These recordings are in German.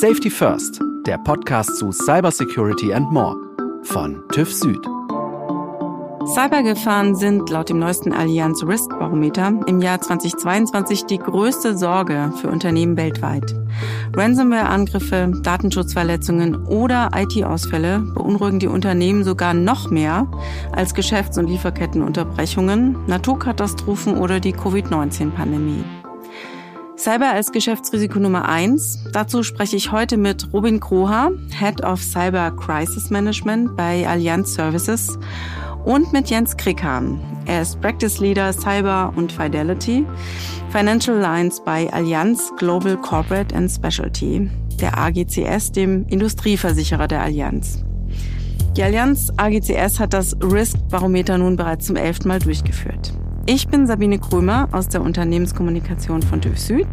Safety First, der Podcast zu Cybersecurity and More von TÜV Süd. Cybergefahren sind laut dem neuesten Allianz Risk Barometer im Jahr 2022 die größte Sorge für Unternehmen weltweit. Ransomware-Angriffe, Datenschutzverletzungen oder IT-Ausfälle beunruhigen die Unternehmen sogar noch mehr als Geschäfts- und Lieferkettenunterbrechungen, Naturkatastrophen oder die Covid-19-Pandemie. Cyber als Geschäftsrisiko Nummer eins. Dazu spreche ich heute mit Robin Kroha, Head of Cyber Crisis Management bei Allianz Services und mit Jens Krickham. Er ist Practice Leader Cyber und Fidelity, Financial Lines bei Allianz Global Corporate and Specialty, der AGCS, dem Industrieversicherer der Allianz. Die Allianz AGCS hat das Risk Barometer nun bereits zum elften Mal durchgeführt. Ich bin Sabine Krömer aus der Unternehmenskommunikation von TÜV Süd.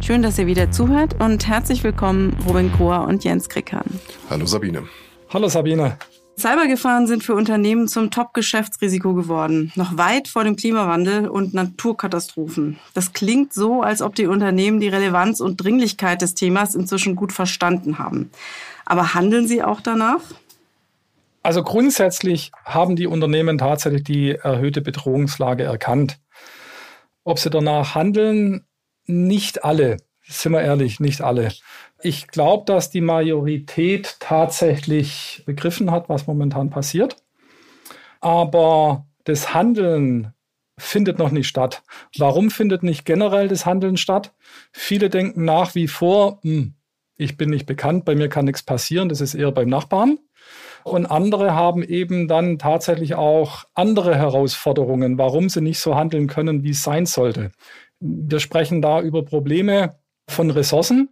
Schön, dass ihr wieder zuhört und herzlich willkommen Robin Krohr und Jens Krickern. Hallo Sabine. Hallo Sabine. Cybergefahren sind für Unternehmen zum Top-Geschäftsrisiko geworden, noch weit vor dem Klimawandel und Naturkatastrophen. Das klingt so, als ob die Unternehmen die Relevanz und Dringlichkeit des Themas inzwischen gut verstanden haben. Aber handeln sie auch danach? Also grundsätzlich haben die Unternehmen tatsächlich die erhöhte Bedrohungslage erkannt. Ob sie danach handeln, nicht alle. Sind wir ehrlich, nicht alle. Ich glaube, dass die Majorität tatsächlich begriffen hat, was momentan passiert. Aber das Handeln findet noch nicht statt. Warum findet nicht generell das Handeln statt? Viele denken nach wie vor, hm, ich bin nicht bekannt, bei mir kann nichts passieren, das ist eher beim Nachbarn. Und andere haben eben dann tatsächlich auch andere Herausforderungen, warum sie nicht so handeln können, wie es sein sollte. Wir sprechen da über Probleme von Ressourcen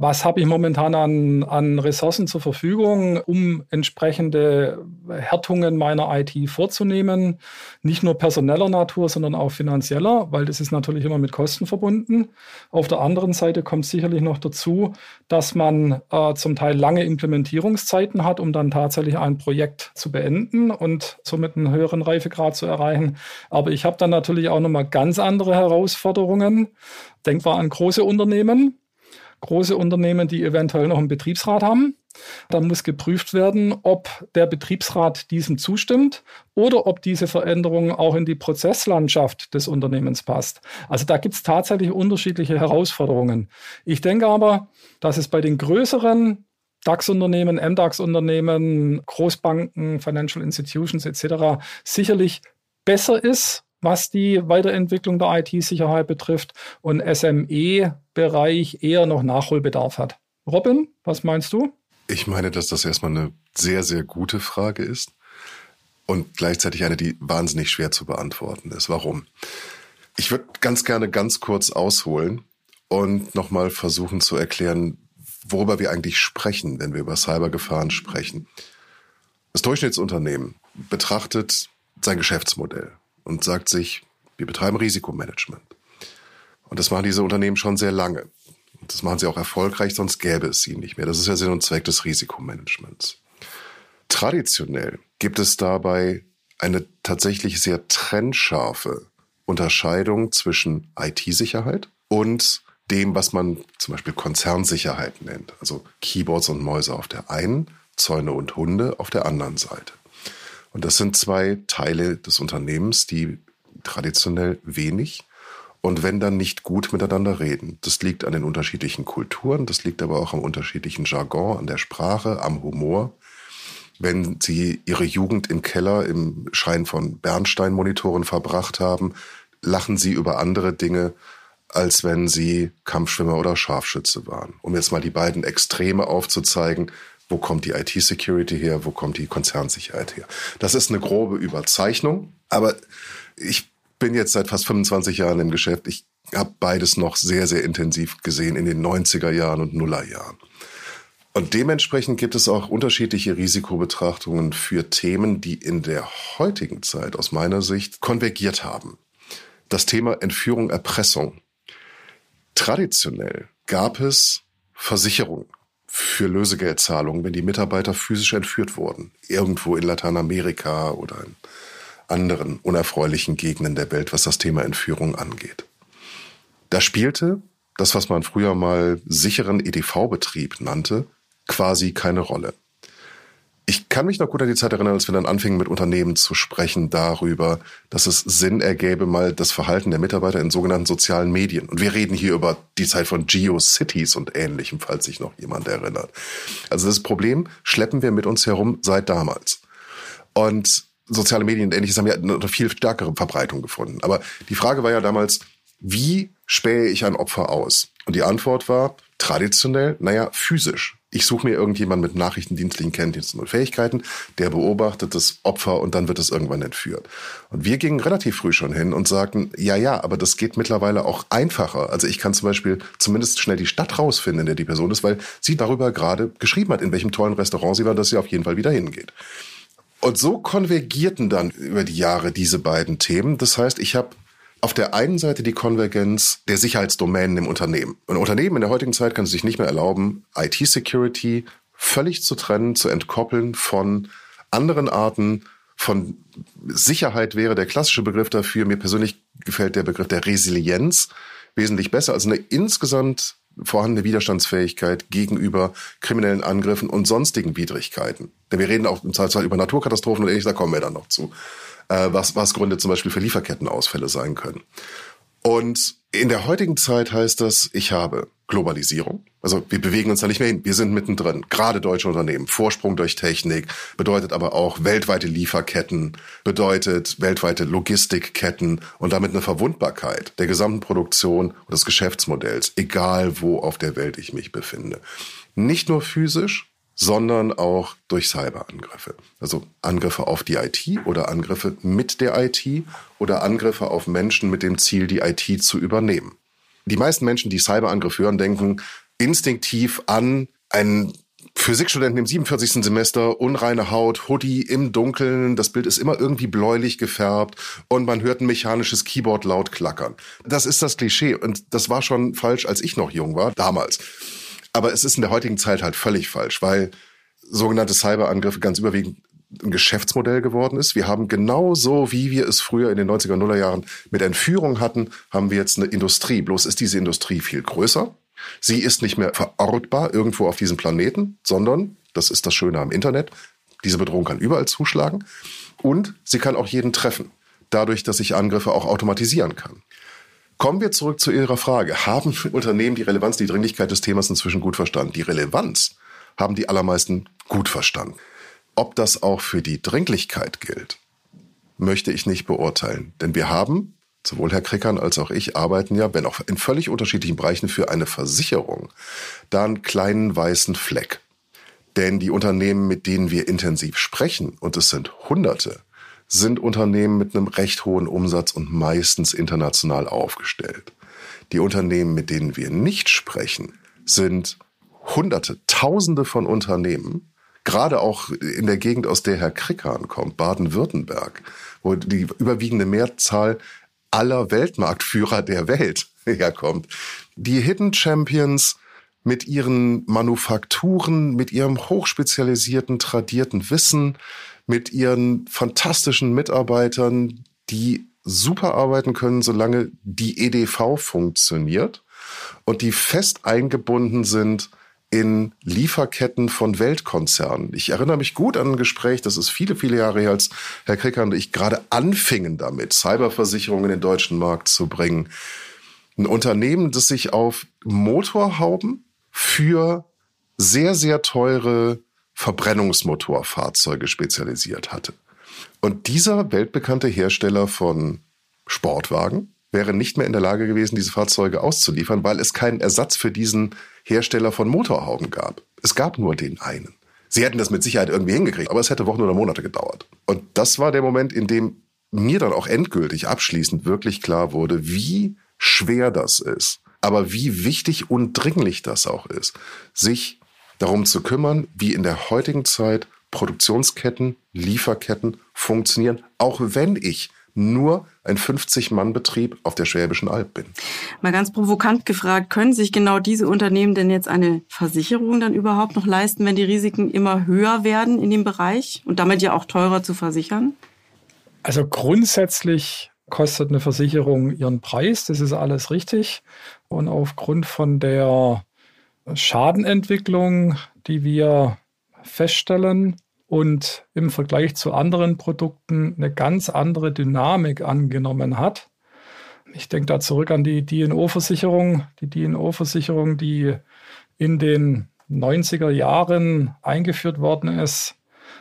was habe ich momentan an, an Ressourcen zur Verfügung, um entsprechende Härtungen meiner IT vorzunehmen. Nicht nur personeller Natur, sondern auch finanzieller, weil das ist natürlich immer mit Kosten verbunden. Auf der anderen Seite kommt sicherlich noch dazu, dass man äh, zum Teil lange Implementierungszeiten hat, um dann tatsächlich ein Projekt zu beenden und somit einen höheren Reifegrad zu erreichen. Aber ich habe dann natürlich auch nochmal ganz andere Herausforderungen. Denkbar an große Unternehmen große Unternehmen, die eventuell noch einen Betriebsrat haben. Da muss geprüft werden, ob der Betriebsrat diesem zustimmt oder ob diese Veränderung auch in die Prozesslandschaft des Unternehmens passt. Also da gibt es tatsächlich unterschiedliche Herausforderungen. Ich denke aber, dass es bei den größeren DAX-Unternehmen, MDAX-Unternehmen, Großbanken, Financial Institutions etc. sicherlich besser ist, was die Weiterentwicklung der IT-Sicherheit betrifft und SME-Bereich eher noch Nachholbedarf hat. Robin, was meinst du? Ich meine, dass das erstmal eine sehr, sehr gute Frage ist und gleichzeitig eine, die wahnsinnig schwer zu beantworten ist. Warum? Ich würde ganz gerne ganz kurz ausholen und nochmal versuchen zu erklären, worüber wir eigentlich sprechen, wenn wir über Cybergefahren sprechen. Das Durchschnittsunternehmen betrachtet sein Geschäftsmodell und sagt sich, wir betreiben Risikomanagement. Und das machen diese Unternehmen schon sehr lange. Und das machen sie auch erfolgreich, sonst gäbe es sie nicht mehr. Das ist ja Sinn und Zweck des Risikomanagements. Traditionell gibt es dabei eine tatsächlich sehr trennscharfe Unterscheidung zwischen IT-Sicherheit und dem, was man zum Beispiel Konzernsicherheit nennt. Also Keyboards und Mäuse auf der einen, Zäune und Hunde auf der anderen Seite. Und das sind zwei Teile des Unternehmens, die traditionell wenig und wenn dann nicht gut miteinander reden. Das liegt an den unterschiedlichen Kulturen, das liegt aber auch am unterschiedlichen Jargon, an der Sprache, am Humor. Wenn Sie Ihre Jugend im Keller im Schein von Bernsteinmonitoren verbracht haben, lachen Sie über andere Dinge, als wenn Sie Kampfschwimmer oder Scharfschütze waren. Um jetzt mal die beiden Extreme aufzuzeigen, wo kommt die IT-Security her? Wo kommt die Konzernsicherheit her? Das ist eine grobe Überzeichnung. Aber ich bin jetzt seit fast 25 Jahren im Geschäft. Ich habe beides noch sehr, sehr intensiv gesehen in den 90er Jahren und Nullerjahren. Und dementsprechend gibt es auch unterschiedliche Risikobetrachtungen für Themen, die in der heutigen Zeit aus meiner Sicht konvergiert haben. Das Thema Entführung, Erpressung. Traditionell gab es Versicherungen für Lösegeldzahlungen, wenn die Mitarbeiter physisch entführt wurden. Irgendwo in Lateinamerika oder in anderen unerfreulichen Gegenden der Welt, was das Thema Entführung angeht. Da spielte das, was man früher mal sicheren EDV-Betrieb nannte, quasi keine Rolle. Ich kann mich noch gut an die Zeit erinnern, als wir dann anfingen, mit Unternehmen zu sprechen darüber, dass es Sinn ergäbe, mal das Verhalten der Mitarbeiter in sogenannten sozialen Medien. Und wir reden hier über die Zeit von GeoCities und ähnlichem, falls sich noch jemand erinnert. Also das Problem schleppen wir mit uns herum seit damals. Und soziale Medien und ähnliches haben ja eine viel stärkere Verbreitung gefunden. Aber die Frage war ja damals, wie spähe ich ein Opfer aus? Und die Antwort war traditionell, naja, physisch. Ich suche mir irgendjemanden mit nachrichtendienstlichen Kenntnissen und Fähigkeiten, der beobachtet das Opfer und dann wird es irgendwann entführt. Und wir gingen relativ früh schon hin und sagten, ja, ja, aber das geht mittlerweile auch einfacher. Also ich kann zum Beispiel zumindest schnell die Stadt rausfinden, in der die Person ist, weil sie darüber gerade geschrieben hat, in welchem tollen Restaurant sie war, dass sie auf jeden Fall wieder hingeht. Und so konvergierten dann über die Jahre diese beiden Themen. Das heißt, ich habe auf der einen Seite die Konvergenz der Sicherheitsdomänen im Unternehmen. Ein Unternehmen in der heutigen Zeit kann es sich nicht mehr erlauben, IT-Security völlig zu trennen, zu entkoppeln von anderen Arten von Sicherheit wäre der klassische Begriff dafür. Mir persönlich gefällt der Begriff der Resilienz wesentlich besser. Also eine insgesamt vorhandene Widerstandsfähigkeit gegenüber kriminellen Angriffen und sonstigen Widrigkeiten. Denn wir reden auch im Zweifelsfall über Naturkatastrophen und ähnliches, da kommen wir dann noch zu äh, was, was Gründe zum Beispiel für Lieferkettenausfälle sein können. Und in der heutigen Zeit heißt das, ich habe Globalisierung. Also wir bewegen uns da nicht mehr hin. Wir sind mittendrin. Gerade deutsche Unternehmen. Vorsprung durch Technik bedeutet aber auch weltweite Lieferketten, bedeutet weltweite Logistikketten und damit eine Verwundbarkeit der gesamten Produktion und des Geschäftsmodells, egal wo auf der Welt ich mich befinde. Nicht nur physisch, sondern auch durch Cyberangriffe. Also Angriffe auf die IT oder Angriffe mit der IT oder Angriffe auf Menschen mit dem Ziel, die IT zu übernehmen. Die meisten Menschen, die Cyberangriff hören, denken instinktiv an einen Physikstudenten im 47. Semester, unreine Haut, Hoodie im Dunkeln, das Bild ist immer irgendwie bläulich gefärbt und man hört ein mechanisches Keyboard laut klackern. Das ist das Klischee und das war schon falsch, als ich noch jung war, damals. Aber es ist in der heutigen Zeit halt völlig falsch, weil sogenannte Cyberangriffe ganz überwiegend ein Geschäftsmodell geworden ist. Wir haben genauso, wie wir es früher in den 90er, Nuller Jahren mit Entführung hatten, haben wir jetzt eine Industrie. Bloß ist diese Industrie viel größer. Sie ist nicht mehr verortbar irgendwo auf diesem Planeten, sondern, das ist das Schöne am Internet, diese Bedrohung kann überall zuschlagen und sie kann auch jeden treffen, dadurch, dass ich Angriffe auch automatisieren kann. Kommen wir zurück zu Ihrer Frage. Haben Unternehmen die Relevanz, die Dringlichkeit des Themas inzwischen gut verstanden? Die Relevanz haben die allermeisten gut verstanden. Ob das auch für die Dringlichkeit gilt, möchte ich nicht beurteilen. Denn wir haben, sowohl Herr Krickern als auch ich, arbeiten ja, wenn auch in völlig unterschiedlichen Bereichen für eine Versicherung, da einen kleinen weißen Fleck. Denn die Unternehmen, mit denen wir intensiv sprechen, und es sind Hunderte, sind Unternehmen mit einem recht hohen Umsatz und meistens international aufgestellt. Die Unternehmen, mit denen wir nicht sprechen, sind Hunderte, Tausende von Unternehmen, gerade auch in der Gegend, aus der Herr Krickan kommt, Baden-Württemberg, wo die überwiegende Mehrzahl aller Weltmarktführer der Welt herkommt. Die Hidden Champions mit ihren Manufakturen, mit ihrem hochspezialisierten, tradierten Wissen, mit ihren fantastischen Mitarbeitern, die super arbeiten können, solange die EDV funktioniert und die fest eingebunden sind in Lieferketten von Weltkonzernen. Ich erinnere mich gut an ein Gespräch, das ist viele, viele Jahre her, als Herr Kricker und ich gerade anfingen damit, Cyberversicherungen in den deutschen Markt zu bringen. Ein Unternehmen, das sich auf Motorhauben für sehr, sehr teure Verbrennungsmotorfahrzeuge spezialisiert hatte. Und dieser weltbekannte Hersteller von Sportwagen wäre nicht mehr in der Lage gewesen, diese Fahrzeuge auszuliefern, weil es keinen Ersatz für diesen Hersteller von Motorhauben gab. Es gab nur den einen. Sie hätten das mit Sicherheit irgendwie hingekriegt, aber es hätte Wochen oder Monate gedauert. Und das war der Moment, in dem mir dann auch endgültig abschließend wirklich klar wurde, wie schwer das ist, aber wie wichtig und dringlich das auch ist, sich darum zu kümmern, wie in der heutigen Zeit Produktionsketten, Lieferketten funktionieren, auch wenn ich nur ein 50-Mann-Betrieb auf der Schwäbischen Alb bin. Mal ganz provokant gefragt, können sich genau diese Unternehmen denn jetzt eine Versicherung dann überhaupt noch leisten, wenn die Risiken immer höher werden in dem Bereich und damit ja auch teurer zu versichern? Also grundsätzlich kostet eine Versicherung ihren Preis, das ist alles richtig. Und aufgrund von der Schadenentwicklung, die wir feststellen und im Vergleich zu anderen Produkten eine ganz andere Dynamik angenommen hat. Ich denke da zurück an die DNO-Versicherung, die DNO-Versicherung, die in den 90er Jahren eingeführt worden ist,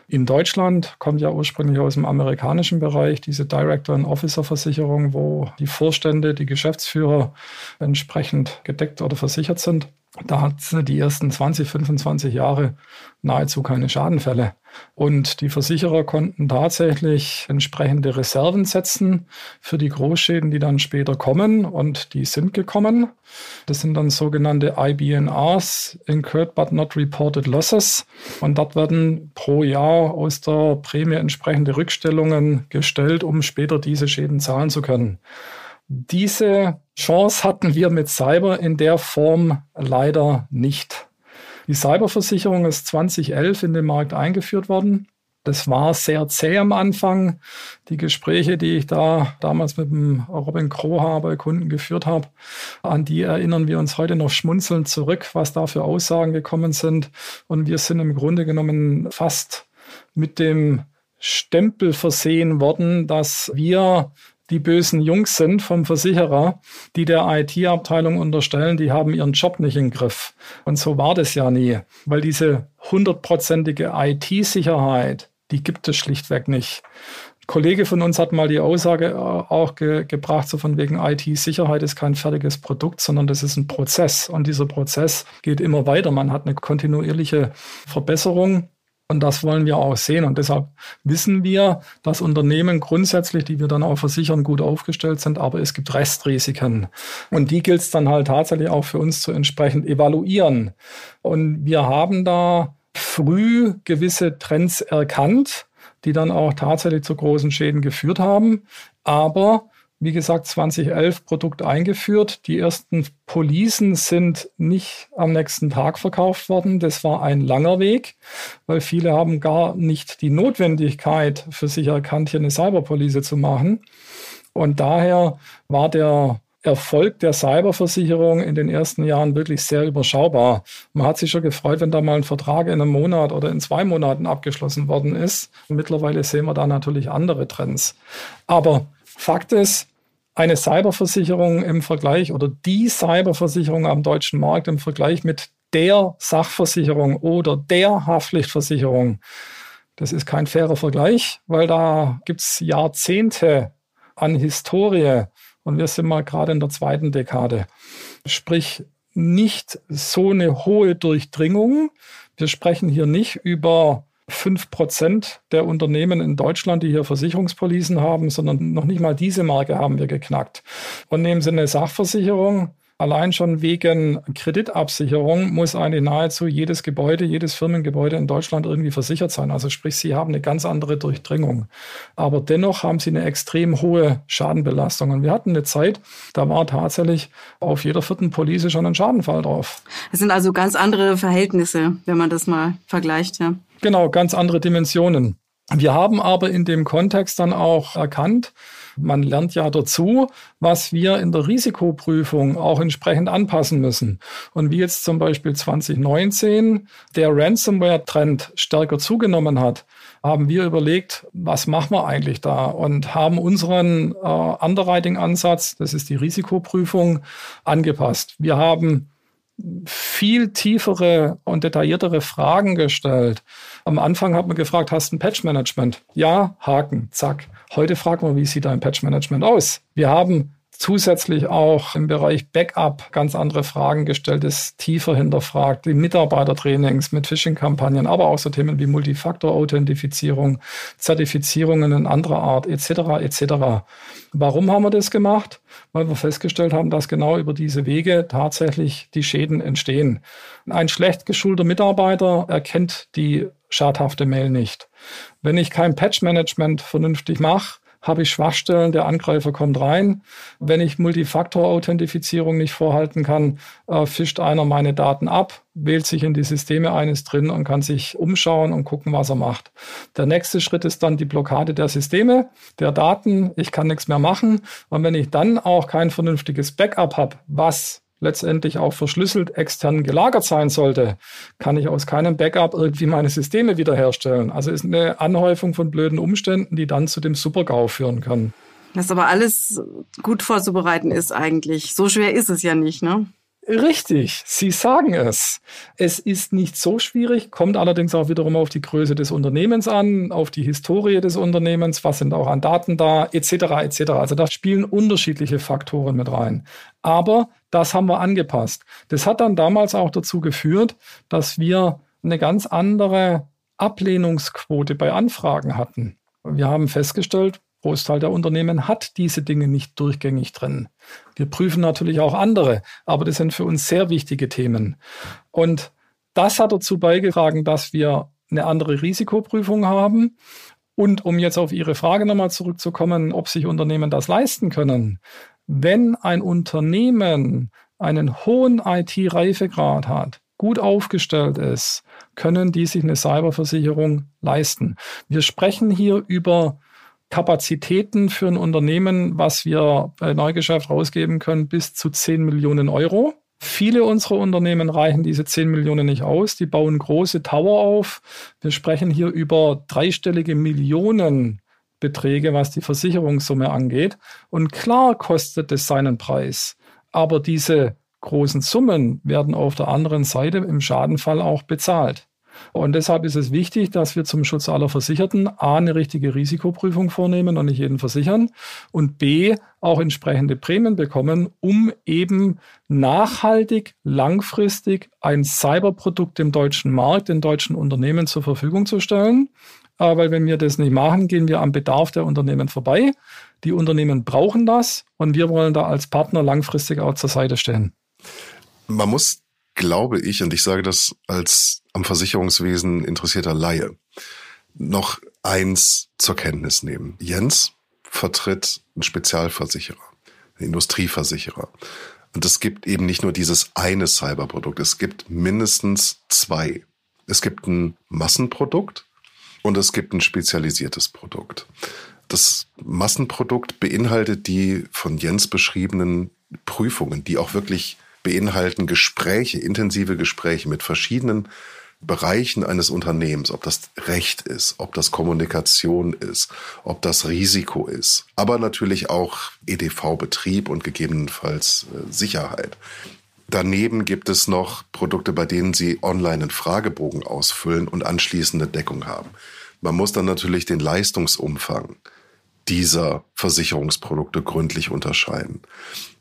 in Deutschland, kommt ja ursprünglich aus dem amerikanischen Bereich, diese Director- and Officer-Versicherung, wo die Vorstände, die Geschäftsführer entsprechend gedeckt oder versichert sind. Da hat es die ersten 20, 25 Jahre nahezu keine Schadenfälle. Und die Versicherer konnten tatsächlich entsprechende Reserven setzen für die Großschäden, die dann später kommen. Und die sind gekommen. Das sind dann sogenannte IBNRs, Incurred but not reported losses. Und dort werden pro Jahr aus der Prämie entsprechende Rückstellungen gestellt, um später diese Schäden zahlen zu können. Diese Chance hatten wir mit Cyber in der Form leider nicht. Die Cyberversicherung ist 2011 in den Markt eingeführt worden. Das war sehr zäh am Anfang. Die Gespräche, die ich da damals mit dem Robin Kroha bei Kunden geführt habe, an die erinnern wir uns heute noch schmunzelnd zurück, was da für Aussagen gekommen sind. Und wir sind im Grunde genommen fast mit dem Stempel versehen worden, dass wir die bösen Jungs sind vom Versicherer, die der IT-Abteilung unterstellen, die haben ihren Job nicht im Griff. Und so war das ja nie, weil diese hundertprozentige IT-Sicherheit, die gibt es schlichtweg nicht. Kollege von uns hat mal die Aussage äh, auch ge gebracht, so von wegen IT-Sicherheit ist kein fertiges Produkt, sondern das ist ein Prozess. Und dieser Prozess geht immer weiter. Man hat eine kontinuierliche Verbesserung und das wollen wir auch sehen. Und deshalb wissen wir, dass Unternehmen grundsätzlich, die wir dann auch versichern, gut aufgestellt sind. Aber es gibt Restrisiken. Und die gilt es dann halt tatsächlich auch für uns zu entsprechend evaluieren. Und wir haben da früh gewisse Trends erkannt, die dann auch tatsächlich zu großen Schäden geführt haben. Aber wie gesagt, 2011 Produkt eingeführt. Die ersten Policen sind nicht am nächsten Tag verkauft worden. Das war ein langer Weg, weil viele haben gar nicht die Notwendigkeit für sich erkannt, hier eine Cyberpolice zu machen. Und daher war der Erfolg der Cyberversicherung in den ersten Jahren wirklich sehr überschaubar. Man hat sich schon gefreut, wenn da mal ein Vertrag in einem Monat oder in zwei Monaten abgeschlossen worden ist. Mittlerweile sehen wir da natürlich andere Trends. Aber Fakt ist, eine Cyberversicherung im Vergleich oder die Cyberversicherung am deutschen Markt im Vergleich mit der Sachversicherung oder der Haftpflichtversicherung, das ist kein fairer Vergleich, weil da gibt es Jahrzehnte an Historie und wir sind mal gerade in der zweiten Dekade. Sprich, nicht so eine hohe Durchdringung. Wir sprechen hier nicht über fünf Prozent der Unternehmen in Deutschland, die hier Versicherungspolicen haben, sondern noch nicht mal diese Marke haben wir geknackt. Und nehmen Sie eine Sachversicherung, Allein schon wegen Kreditabsicherung muss eigentlich nahezu jedes Gebäude, jedes Firmengebäude in Deutschland irgendwie versichert sein. Also sprich, sie haben eine ganz andere Durchdringung. Aber dennoch haben sie eine extrem hohe Schadenbelastung. Und wir hatten eine Zeit, da war tatsächlich auf jeder vierten Police schon ein Schadenfall drauf. Das sind also ganz andere Verhältnisse, wenn man das mal vergleicht. Ja. Genau, ganz andere Dimensionen. Wir haben aber in dem Kontext dann auch erkannt, man lernt ja dazu, was wir in der Risikoprüfung auch entsprechend anpassen müssen. Und wie jetzt zum Beispiel 2019 der Ransomware-Trend stärker zugenommen hat, haben wir überlegt, was machen wir eigentlich da und haben unseren äh, Underwriting-Ansatz, das ist die Risikoprüfung, angepasst. Wir haben viel tiefere und detailliertere Fragen gestellt. Am Anfang hat man gefragt, hast du ein Patch-Management? Ja, Haken, zack. Heute fragen wir, wie sieht dein Patch-Management aus? Wir haben zusätzlich auch im Bereich Backup ganz andere Fragen gestellt, ist tiefer hinterfragt, die Mitarbeitertrainings mit Phishing-Kampagnen, aber auch so Themen wie Multifaktor-Authentifizierung, Zertifizierungen in anderer Art, etc., etc. Warum haben wir das gemacht? Weil wir festgestellt haben, dass genau über diese Wege tatsächlich die Schäden entstehen. Ein schlecht geschulter Mitarbeiter erkennt die schadhafte Mail nicht. Wenn ich kein Patch-Management vernünftig mache, habe ich Schwachstellen, der Angreifer kommt rein. Wenn ich Multifaktor-Authentifizierung nicht vorhalten kann, äh, fischt einer meine Daten ab, wählt sich in die Systeme eines drin und kann sich umschauen und gucken, was er macht. Der nächste Schritt ist dann die Blockade der Systeme, der Daten. Ich kann nichts mehr machen. Und wenn ich dann auch kein vernünftiges Backup habe, was letztendlich auch verschlüsselt extern gelagert sein sollte, kann ich aus keinem Backup irgendwie meine Systeme wiederherstellen. Also ist eine Anhäufung von blöden Umständen, die dann zu dem Supergau führen können. Was aber alles gut vorzubereiten ist eigentlich. So schwer ist es ja nicht, ne? Richtig, Sie sagen es. Es ist nicht so schwierig, kommt allerdings auch wiederum auf die Größe des Unternehmens an, auf die Historie des Unternehmens, was sind auch an Daten da, etc. etc. Also da spielen unterschiedliche Faktoren mit rein. Aber das haben wir angepasst. Das hat dann damals auch dazu geführt, dass wir eine ganz andere Ablehnungsquote bei Anfragen hatten. Wir haben festgestellt, Großteil der Unternehmen hat diese Dinge nicht durchgängig drin. Wir prüfen natürlich auch andere, aber das sind für uns sehr wichtige Themen. Und das hat dazu beigetragen, dass wir eine andere Risikoprüfung haben. Und um jetzt auf Ihre Frage nochmal zurückzukommen, ob sich Unternehmen das leisten können. Wenn ein Unternehmen einen hohen IT-Reifegrad hat, gut aufgestellt ist, können die sich eine Cyberversicherung leisten. Wir sprechen hier über Kapazitäten für ein Unternehmen, was wir bei Neugeschäft rausgeben können, bis zu 10 Millionen Euro. Viele unserer Unternehmen reichen diese 10 Millionen nicht aus. Die bauen große Tower auf. Wir sprechen hier über dreistellige Millionenbeträge, was die Versicherungssumme angeht. Und klar kostet es seinen Preis. Aber diese großen Summen werden auf der anderen Seite im Schadenfall auch bezahlt. Und deshalb ist es wichtig, dass wir zum Schutz aller Versicherten A, eine richtige Risikoprüfung vornehmen und nicht jeden versichern und B, auch entsprechende Prämien bekommen, um eben nachhaltig, langfristig ein Cyberprodukt dem deutschen Markt, den deutschen Unternehmen zur Verfügung zu stellen. Äh, weil wenn wir das nicht machen, gehen wir am Bedarf der Unternehmen vorbei. Die Unternehmen brauchen das und wir wollen da als Partner langfristig auch zur Seite stehen. Man muss glaube ich, und ich sage das als am Versicherungswesen interessierter Laie, noch eins zur Kenntnis nehmen. Jens vertritt einen Spezialversicherer, einen Industrieversicherer. Und es gibt eben nicht nur dieses eine Cyberprodukt, es gibt mindestens zwei. Es gibt ein Massenprodukt und es gibt ein spezialisiertes Produkt. Das Massenprodukt beinhaltet die von Jens beschriebenen Prüfungen, die auch wirklich beinhalten Gespräche, intensive Gespräche mit verschiedenen Bereichen eines Unternehmens, ob das Recht ist, ob das Kommunikation ist, ob das Risiko ist, aber natürlich auch EDV-Betrieb und gegebenenfalls äh, Sicherheit. Daneben gibt es noch Produkte, bei denen Sie online einen Fragebogen ausfüllen und anschließende Deckung haben. Man muss dann natürlich den Leistungsumfang dieser Versicherungsprodukte gründlich unterscheiden.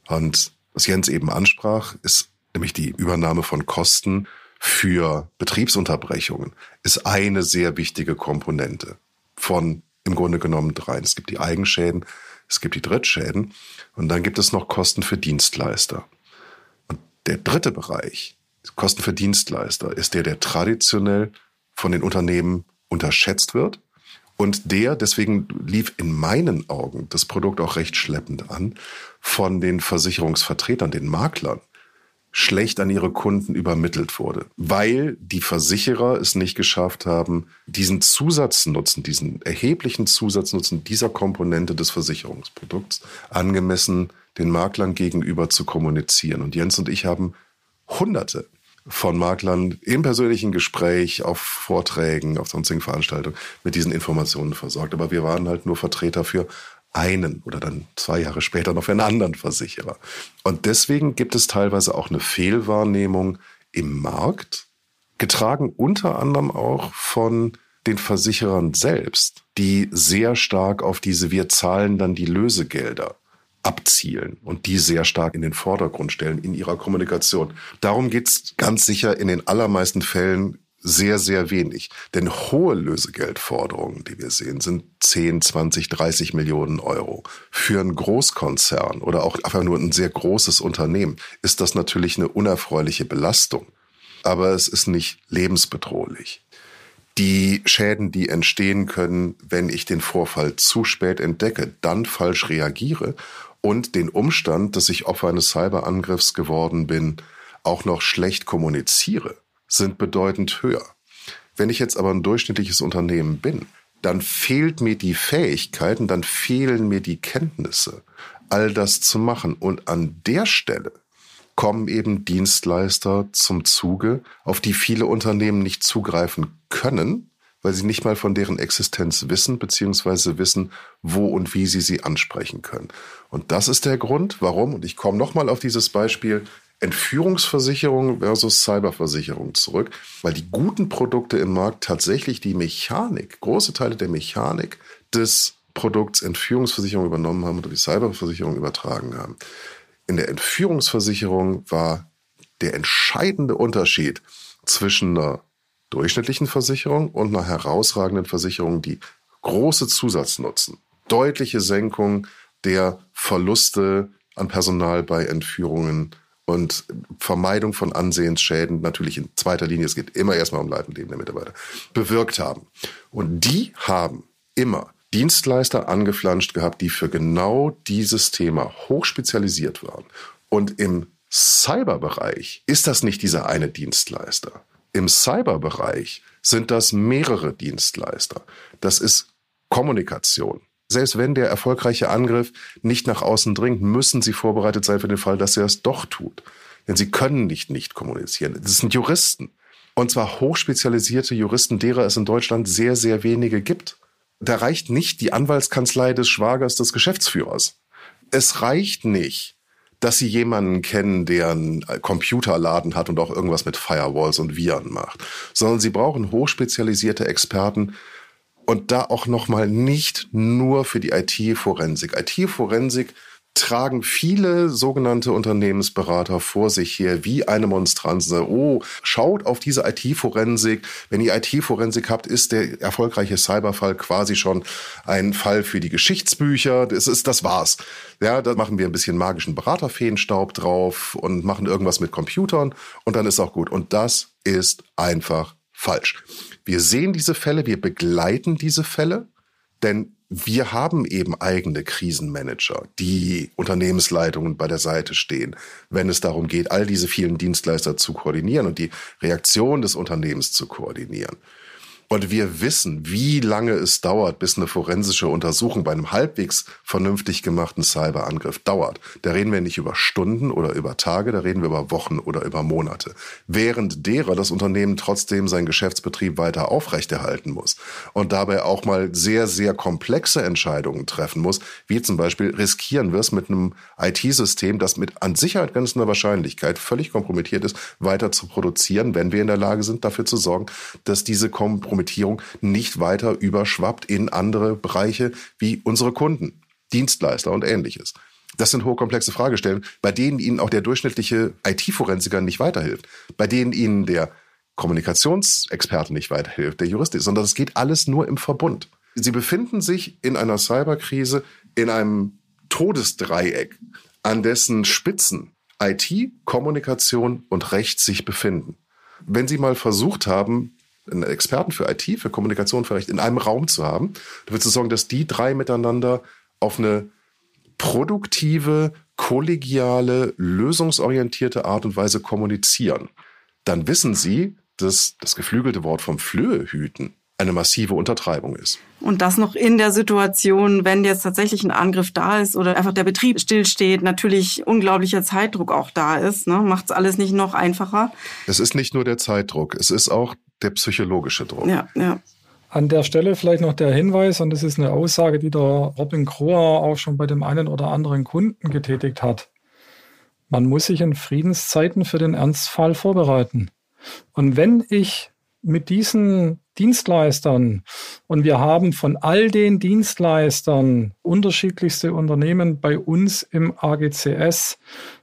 Und was Jens eben ansprach, ist nämlich die Übernahme von Kosten für Betriebsunterbrechungen, ist eine sehr wichtige Komponente von im Grunde genommen dreien. Es gibt die Eigenschäden, es gibt die Drittschäden und dann gibt es noch Kosten für Dienstleister. Und der dritte Bereich, Kosten für Dienstleister, ist der, der traditionell von den Unternehmen unterschätzt wird und der, deswegen lief in meinen Augen das Produkt auch recht schleppend an, von den Versicherungsvertretern, den Maklern, schlecht an ihre Kunden übermittelt wurde, weil die Versicherer es nicht geschafft haben, diesen Zusatznutzen, diesen erheblichen Zusatznutzen dieser Komponente des Versicherungsprodukts angemessen den Maklern gegenüber zu kommunizieren. Und Jens und ich haben Hunderte von Maklern im persönlichen Gespräch, auf Vorträgen, auf sonstigen Veranstaltungen mit diesen Informationen versorgt. Aber wir waren halt nur Vertreter für einen oder dann zwei Jahre später noch für einen anderen Versicherer. Und deswegen gibt es teilweise auch eine Fehlwahrnehmung im Markt, getragen unter anderem auch von den Versicherern selbst, die sehr stark auf diese wir zahlen dann die Lösegelder abzielen und die sehr stark in den Vordergrund stellen in ihrer Kommunikation. Darum geht's ganz sicher in den allermeisten Fällen sehr, sehr wenig. Denn hohe Lösegeldforderungen, die wir sehen, sind 10, 20, 30 Millionen Euro. Für einen Großkonzern oder auch einfach nur ein sehr großes Unternehmen ist das natürlich eine unerfreuliche Belastung. Aber es ist nicht lebensbedrohlich. die Schäden, die entstehen können, wenn ich den Vorfall zu spät entdecke, dann falsch reagiere und den Umstand, dass ich Opfer eines Cyberangriffs geworden bin, auch noch schlecht kommuniziere, sind bedeutend höher. Wenn ich jetzt aber ein durchschnittliches Unternehmen bin, dann fehlt mir die Fähigkeiten, dann fehlen mir die Kenntnisse, all das zu machen. Und an der Stelle kommen eben Dienstleister zum Zuge, auf die viele Unternehmen nicht zugreifen können, weil sie nicht mal von deren Existenz wissen, beziehungsweise wissen, wo und wie sie sie ansprechen können. Und das ist der Grund, warum, und ich komme nochmal auf dieses Beispiel Entführungsversicherung versus Cyberversicherung zurück, weil die guten Produkte im Markt tatsächlich die Mechanik, große Teile der Mechanik des Produkts Entführungsversicherung übernommen haben oder die Cyberversicherung übertragen haben. In der Entführungsversicherung war der entscheidende Unterschied zwischen einer durchschnittlichen Versicherung und einer herausragenden Versicherung, die große Zusatznutzen, deutliche Senkung der Verluste an Personal bei Entführungen und Vermeidung von Ansehensschäden, natürlich in zweiter Linie, es geht immer erstmal um Leib und Leben der Mitarbeiter, bewirkt haben. Und die haben immer Dienstleister angeflanscht gehabt, die für genau dieses Thema hochspezialisiert waren. Und im Cyberbereich ist das nicht dieser eine Dienstleister. Im Cyberbereich sind das mehrere Dienstleister. Das ist Kommunikation. Selbst wenn der erfolgreiche Angriff nicht nach außen dringt, müssen sie vorbereitet sein für den Fall, dass er es doch tut. Denn sie können nicht nicht kommunizieren. Das sind Juristen. Und zwar hochspezialisierte Juristen, derer es in Deutschland sehr, sehr wenige gibt. Da reicht nicht die Anwaltskanzlei des Schwagers des Geschäftsführers. Es reicht nicht, dass sie jemanden kennen, der einen Computerladen hat und auch irgendwas mit Firewalls und Viren macht, sondern sie brauchen hochspezialisierte Experten und da auch nochmal nicht nur für die IT-Forensik. IT-Forensik tragen viele sogenannte Unternehmensberater vor sich hier wie eine Monstranze. Oh, schaut auf diese IT-Forensik. Wenn ihr IT-Forensik habt, ist der erfolgreiche Cyberfall quasi schon ein Fall für die Geschichtsbücher. Das ist, das war's. Ja, da machen wir ein bisschen magischen Beraterfeenstaub drauf und machen irgendwas mit Computern und dann ist auch gut. Und das ist einfach falsch. Wir sehen diese Fälle, wir begleiten diese Fälle, denn wir haben eben eigene Krisenmanager, die Unternehmensleitungen bei der Seite stehen, wenn es darum geht, all diese vielen Dienstleister zu koordinieren und die Reaktion des Unternehmens zu koordinieren. Und wir wissen, wie lange es dauert, bis eine forensische Untersuchung bei einem halbwegs vernünftig gemachten Cyberangriff dauert. Da reden wir nicht über Stunden oder über Tage, da reden wir über Wochen oder über Monate. Während derer das Unternehmen trotzdem seinen Geschäftsbetrieb weiter aufrechterhalten muss und dabei auch mal sehr, sehr komplexe Entscheidungen treffen muss, wie zum Beispiel riskieren wir es mit einem IT-System, das mit an Sicherheit grenzender Wahrscheinlichkeit völlig kompromittiert ist, weiter zu produzieren, wenn wir in der Lage sind, dafür zu sorgen, dass diese Kompromittierung Kompromittierung nicht weiter überschwappt in andere Bereiche wie unsere Kunden, Dienstleister und ähnliches. Das sind hochkomplexe Fragestellungen, bei denen Ihnen auch der durchschnittliche IT-Forensiker nicht weiterhilft, bei denen Ihnen der Kommunikationsexperte nicht weiterhilft, der Jurist ist, sondern es geht alles nur im Verbund. Sie befinden sich in einer Cyberkrise in einem Todesdreieck, an dessen Spitzen IT, Kommunikation und Recht sich befinden. Wenn Sie mal versucht haben, einen Experten für IT, für Kommunikation, Recht in einem Raum zu haben, dafür zu sorgen, dass die drei miteinander auf eine produktive, kollegiale, lösungsorientierte Art und Weise kommunizieren. Dann wissen sie, dass das geflügelte Wort vom Flöhe hüten eine massive Untertreibung ist. Und das noch in der Situation, wenn jetzt tatsächlich ein Angriff da ist oder einfach der Betrieb stillsteht, natürlich unglaublicher Zeitdruck auch da ist, ne? macht es alles nicht noch einfacher. Es ist nicht nur der Zeitdruck, es ist auch der psychologische Druck. Ja, ja. An der Stelle vielleicht noch der Hinweis, und das ist eine Aussage, die der Robin Kroher auch schon bei dem einen oder anderen Kunden getätigt hat. Man muss sich in Friedenszeiten für den Ernstfall vorbereiten. Und wenn ich mit diesen Dienstleistern und wir haben von all den Dienstleistern unterschiedlichste Unternehmen bei uns im AGCS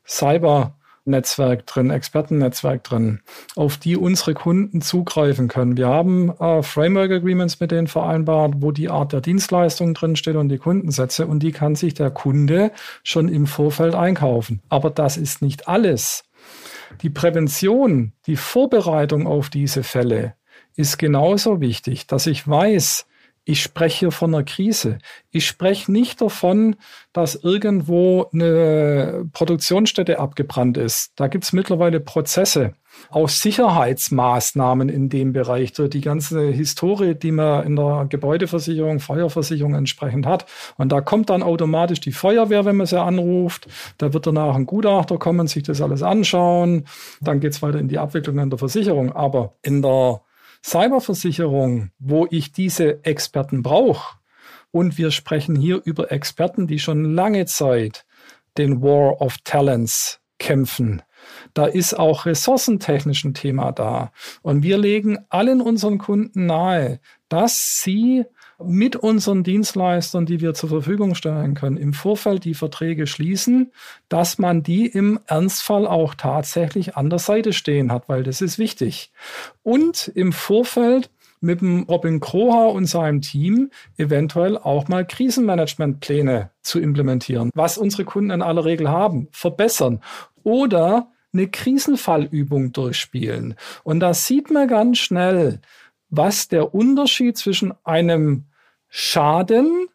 Cyber Netzwerk drin, Expertennetzwerk drin, auf die unsere Kunden zugreifen können. Wir haben äh, Framework Agreements mit denen vereinbart, wo die Art der Dienstleistung drinsteht und die Kundensätze und die kann sich der Kunde schon im Vorfeld einkaufen. Aber das ist nicht alles. Die Prävention, die Vorbereitung auf diese Fälle, ist genauso wichtig, dass ich weiß, ich spreche hier von einer Krise. Ich spreche nicht davon, dass irgendwo eine Produktionsstätte abgebrannt ist. Da gibt es mittlerweile Prozesse, auch Sicherheitsmaßnahmen in dem Bereich, die ganze Historie, die man in der Gebäudeversicherung, Feuerversicherung entsprechend hat. Und da kommt dann automatisch die Feuerwehr, wenn man sie anruft. Da wird danach ein Gutachter kommen, sich das alles anschauen. Dann geht es weiter in die Abwicklung an der Versicherung. Aber in der Cyberversicherung, wo ich diese Experten brauche, und wir sprechen hier über Experten, die schon lange Zeit den War of Talents kämpfen. Da ist auch ressourcentechnisch ein Thema da. Und wir legen allen unseren Kunden nahe, dass sie mit unseren Dienstleistern, die wir zur Verfügung stellen können, im Vorfeld die Verträge schließen, dass man die im Ernstfall auch tatsächlich an der Seite stehen hat, weil das ist wichtig. Und im Vorfeld mit dem Robin Kroha und seinem Team eventuell auch mal Krisenmanagementpläne zu implementieren, was unsere Kunden in aller Regel haben, verbessern oder eine Krisenfallübung durchspielen. Und da sieht man ganz schnell, was der Unterschied zwischen einem Schaden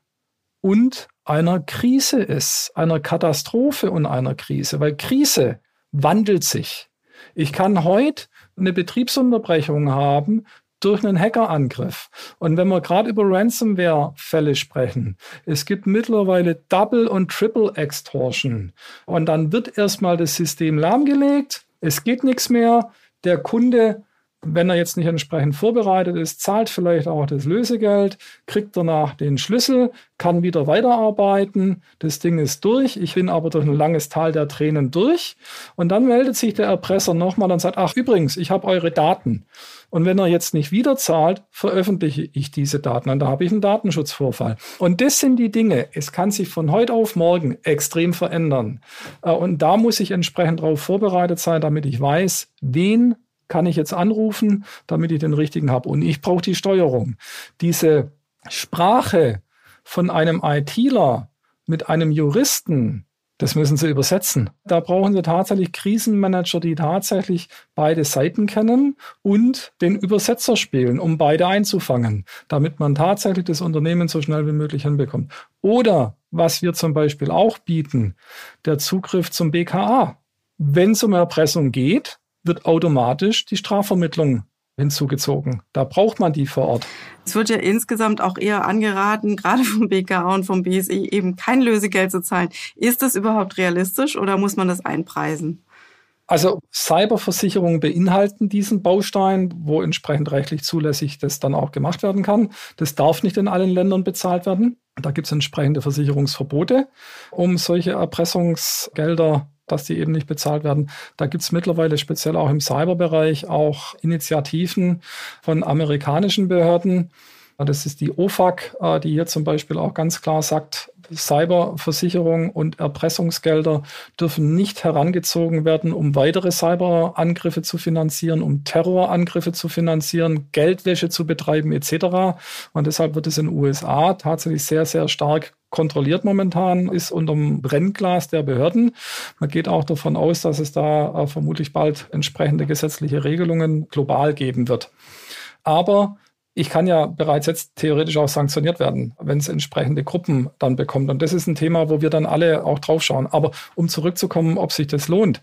und einer Krise ist, einer Katastrophe und einer Krise, weil Krise wandelt sich. Ich kann heute eine Betriebsunterbrechung haben durch einen Hackerangriff. Und wenn wir gerade über Ransomware-Fälle sprechen, es gibt mittlerweile Double- und Triple-Extortion. Und dann wird erstmal das System lahmgelegt, es geht nichts mehr, der Kunde wenn er jetzt nicht entsprechend vorbereitet ist, zahlt vielleicht auch das Lösegeld, kriegt danach den Schlüssel, kann wieder weiterarbeiten, das Ding ist durch, ich bin aber durch ein langes Tal der Tränen durch und dann meldet sich der Erpresser nochmal und sagt, ach übrigens, ich habe eure Daten. Und wenn er jetzt nicht wieder zahlt, veröffentliche ich diese Daten und da habe ich einen Datenschutzvorfall. Und das sind die Dinge. Es kann sich von heute auf morgen extrem verändern. Äh, und da muss ich entsprechend darauf vorbereitet sein, damit ich weiß, wen kann ich jetzt anrufen, damit ich den richtigen habe. Und ich brauche die Steuerung. Diese Sprache von einem ITler mit einem Juristen, das müssen Sie übersetzen. Da brauchen Sie tatsächlich Krisenmanager, die tatsächlich beide Seiten kennen und den Übersetzer spielen, um beide einzufangen, damit man tatsächlich das Unternehmen so schnell wie möglich hinbekommt. Oder was wir zum Beispiel auch bieten, der Zugriff zum BKA. Wenn es um Erpressung geht, wird automatisch die Strafvermittlung hinzugezogen. Da braucht man die vor Ort. Es wird ja insgesamt auch eher angeraten, gerade vom BKA und vom BSI eben kein Lösegeld zu zahlen. Ist das überhaupt realistisch oder muss man das einpreisen? Also Cyberversicherungen beinhalten diesen Baustein, wo entsprechend rechtlich zulässig das dann auch gemacht werden kann. Das darf nicht in allen Ländern bezahlt werden. Da gibt es entsprechende Versicherungsverbote, um solche Erpressungsgelder dass die eben nicht bezahlt werden. Da gibt es mittlerweile speziell auch im Cyberbereich auch Initiativen von amerikanischen Behörden. Das ist die OFAC, äh, die hier zum Beispiel auch ganz klar sagt, Cyberversicherung und Erpressungsgelder dürfen nicht herangezogen werden, um weitere Cyberangriffe zu finanzieren, um Terrorangriffe zu finanzieren, Geldwäsche zu betreiben etc. Und deshalb wird es in den USA tatsächlich sehr, sehr stark kontrolliert momentan, ist unterm Brennglas der Behörden. Man geht auch davon aus, dass es da äh, vermutlich bald entsprechende gesetzliche Regelungen global geben wird. Aber ich kann ja bereits jetzt theoretisch auch sanktioniert werden, wenn es entsprechende Gruppen dann bekommt. Und das ist ein Thema, wo wir dann alle auch drauf schauen. Aber um zurückzukommen, ob sich das lohnt.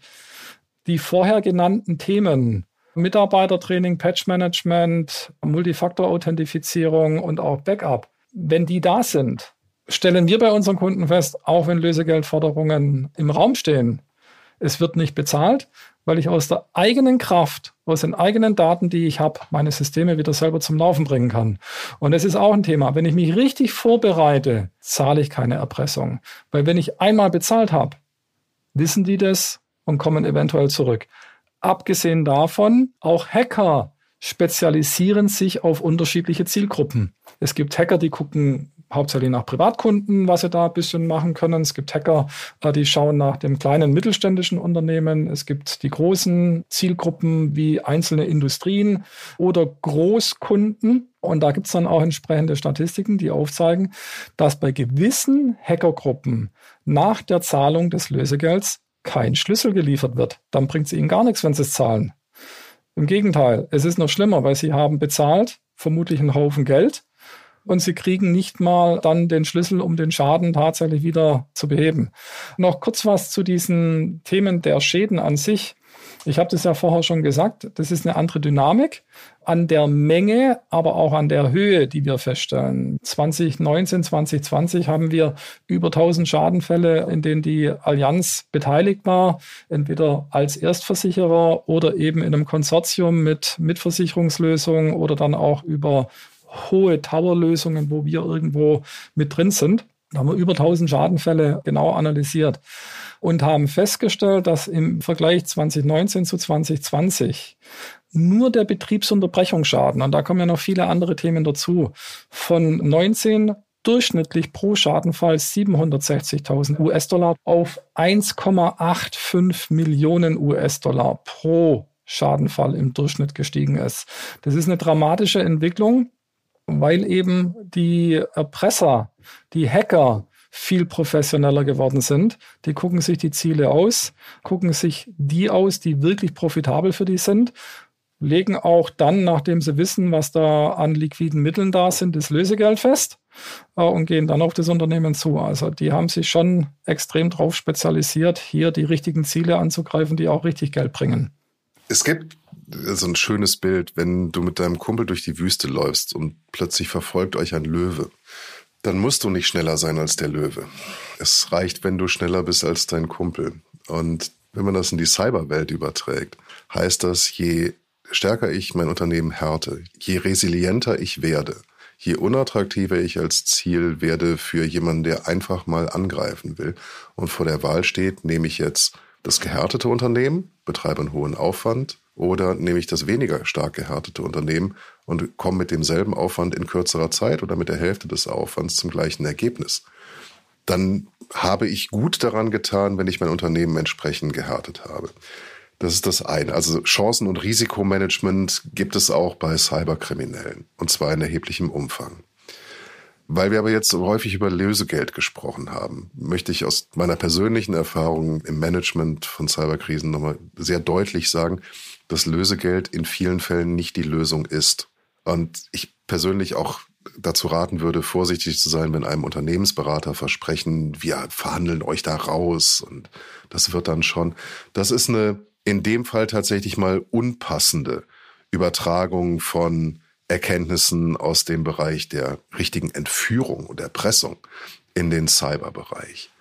Die vorher genannten Themen, Mitarbeitertraining, Patchmanagement, Multifaktor-Authentifizierung und auch Backup, wenn die da sind, stellen wir bei unseren Kunden fest, auch wenn Lösegeldforderungen im Raum stehen, es wird nicht bezahlt, weil ich aus der eigenen Kraft, aus den eigenen Daten, die ich habe, meine Systeme wieder selber zum Laufen bringen kann. Und das ist auch ein Thema. Wenn ich mich richtig vorbereite, zahle ich keine Erpressung. Weil wenn ich einmal bezahlt habe, wissen die das und kommen eventuell zurück. Abgesehen davon, auch Hacker spezialisieren sich auf unterschiedliche Zielgruppen. Es gibt Hacker, die gucken hauptsächlich nach Privatkunden, was sie da ein bisschen machen können. Es gibt Hacker, äh, die schauen nach dem kleinen mittelständischen Unternehmen. Es gibt die großen Zielgruppen wie einzelne Industrien oder Großkunden. Und da gibt es dann auch entsprechende Statistiken, die aufzeigen, dass bei gewissen Hackergruppen nach der Zahlung des Lösegelds kein Schlüssel geliefert wird. Dann bringt es ihnen gar nichts, wenn sie es zahlen. Im Gegenteil, es ist noch schlimmer, weil sie haben bezahlt, vermutlich einen Haufen Geld und sie kriegen nicht mal dann den Schlüssel, um den Schaden tatsächlich wieder zu beheben. Noch kurz was zu diesen Themen der Schäden an sich. Ich habe das ja vorher schon gesagt, das ist eine andere Dynamik an der Menge, aber auch an der Höhe, die wir feststellen. 2019, 2020 haben wir über 1000 Schadenfälle, in denen die Allianz beteiligt war, entweder als Erstversicherer oder eben in einem Konsortium mit Mitversicherungslösungen oder dann auch über hohe Tower-Lösungen, wo wir irgendwo mit drin sind. Da haben wir über 1000 Schadenfälle genau analysiert und haben festgestellt, dass im Vergleich 2019 zu 2020 nur der Betriebsunterbrechungsschaden, und da kommen ja noch viele andere Themen dazu, von 19 durchschnittlich pro Schadenfall 760.000 US-Dollar auf 1,85 Millionen US-Dollar pro Schadenfall im Durchschnitt gestiegen ist. Das ist eine dramatische Entwicklung, weil eben die Erpresser, die Hacker viel professioneller geworden sind. Die gucken sich die Ziele aus, gucken sich die aus, die wirklich profitabel für die sind, legen auch dann, nachdem sie wissen, was da an liquiden Mitteln da sind, das Lösegeld fest äh, und gehen dann auf das Unternehmen zu. Also die haben sich schon extrem darauf spezialisiert, hier die richtigen Ziele anzugreifen, die auch richtig Geld bringen. Es gibt so ein schönes Bild, wenn du mit deinem Kumpel durch die Wüste läufst und plötzlich verfolgt euch ein Löwe dann musst du nicht schneller sein als der Löwe. Es reicht, wenn du schneller bist als dein Kumpel. Und wenn man das in die Cyberwelt überträgt, heißt das, je stärker ich mein Unternehmen härte, je resilienter ich werde, je unattraktiver ich als Ziel werde für jemanden, der einfach mal angreifen will und vor der Wahl steht, nehme ich jetzt das gehärtete Unternehmen, betreibe einen hohen Aufwand oder nehme ich das weniger stark gehärtete Unternehmen und komme mit demselben Aufwand in kürzerer Zeit oder mit der Hälfte des Aufwands zum gleichen Ergebnis. Dann habe ich gut daran getan, wenn ich mein Unternehmen entsprechend gehärtet habe. Das ist das eine. Also Chancen- und Risikomanagement gibt es auch bei Cyberkriminellen und zwar in erheblichem Umfang. Weil wir aber jetzt so häufig über Lösegeld gesprochen haben, möchte ich aus meiner persönlichen Erfahrung im Management von Cyberkrisen nochmal sehr deutlich sagen, dass Lösegeld in vielen Fällen nicht die Lösung ist. Und ich persönlich auch dazu raten würde, vorsichtig zu sein, wenn einem Unternehmensberater versprechen, wir verhandeln euch da raus und das wird dann schon. Das ist eine in dem Fall tatsächlich mal unpassende Übertragung von Erkenntnissen aus dem Bereich der richtigen Entführung und Erpressung in den Cyberbereich.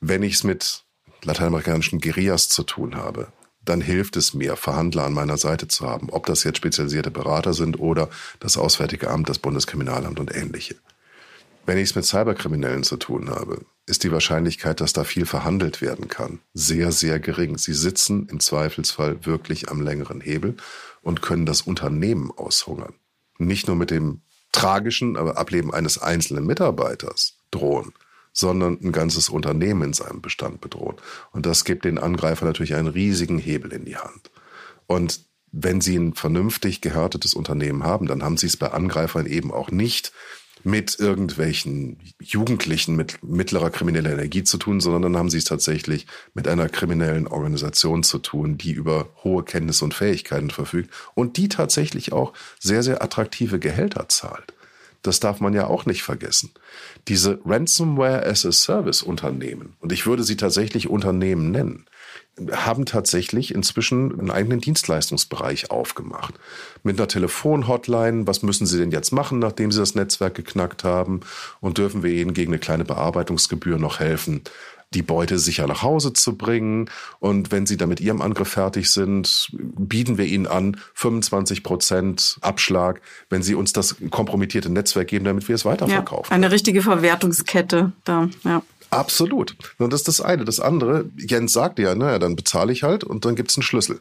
Wenn ich es mit lateinamerikanischen Guerillas zu tun habe, dann hilft es mir, Verhandler an meiner Seite zu haben, ob das jetzt spezialisierte Berater sind oder das Auswärtige Amt, das Bundeskriminalamt und ähnliche. Wenn ich es mit Cyberkriminellen zu tun habe, ist die Wahrscheinlichkeit, dass da viel verhandelt werden kann, sehr, sehr gering. Sie sitzen im Zweifelsfall wirklich am längeren Hebel und können das Unternehmen aushungern. Nicht nur mit dem tragischen Ableben eines einzelnen Mitarbeiters drohen, sondern ein ganzes Unternehmen in seinem Bestand bedrohen. Und das gibt den Angreifer natürlich einen riesigen Hebel in die Hand. Und wenn sie ein vernünftig gehärtetes Unternehmen haben, dann haben sie es bei Angreifern eben auch nicht mit irgendwelchen Jugendlichen mit mittlerer krimineller Energie zu tun, sondern dann haben sie es tatsächlich mit einer kriminellen Organisation zu tun, die über hohe Kenntnisse und Fähigkeiten verfügt und die tatsächlich auch sehr, sehr attraktive Gehälter zahlt. Das darf man ja auch nicht vergessen. Diese Ransomware as a Service Unternehmen, und ich würde sie tatsächlich Unternehmen nennen, haben tatsächlich inzwischen einen eigenen Dienstleistungsbereich aufgemacht. Mit einer Telefonhotline, was müssen Sie denn jetzt machen, nachdem Sie das Netzwerk geknackt haben? Und dürfen wir Ihnen gegen eine kleine Bearbeitungsgebühr noch helfen? die Beute sicher nach Hause zu bringen. Und wenn Sie dann mit Ihrem Angriff fertig sind, bieten wir Ihnen an 25 Prozent Abschlag, wenn Sie uns das kompromittierte Netzwerk geben, damit wir es weiterverkaufen. Ja, eine richtige Verwertungskette da, ja. Absolut. Und das ist das eine. Das andere, Jens sagte ja, naja, dann bezahle ich halt und dann gibt's einen Schlüssel.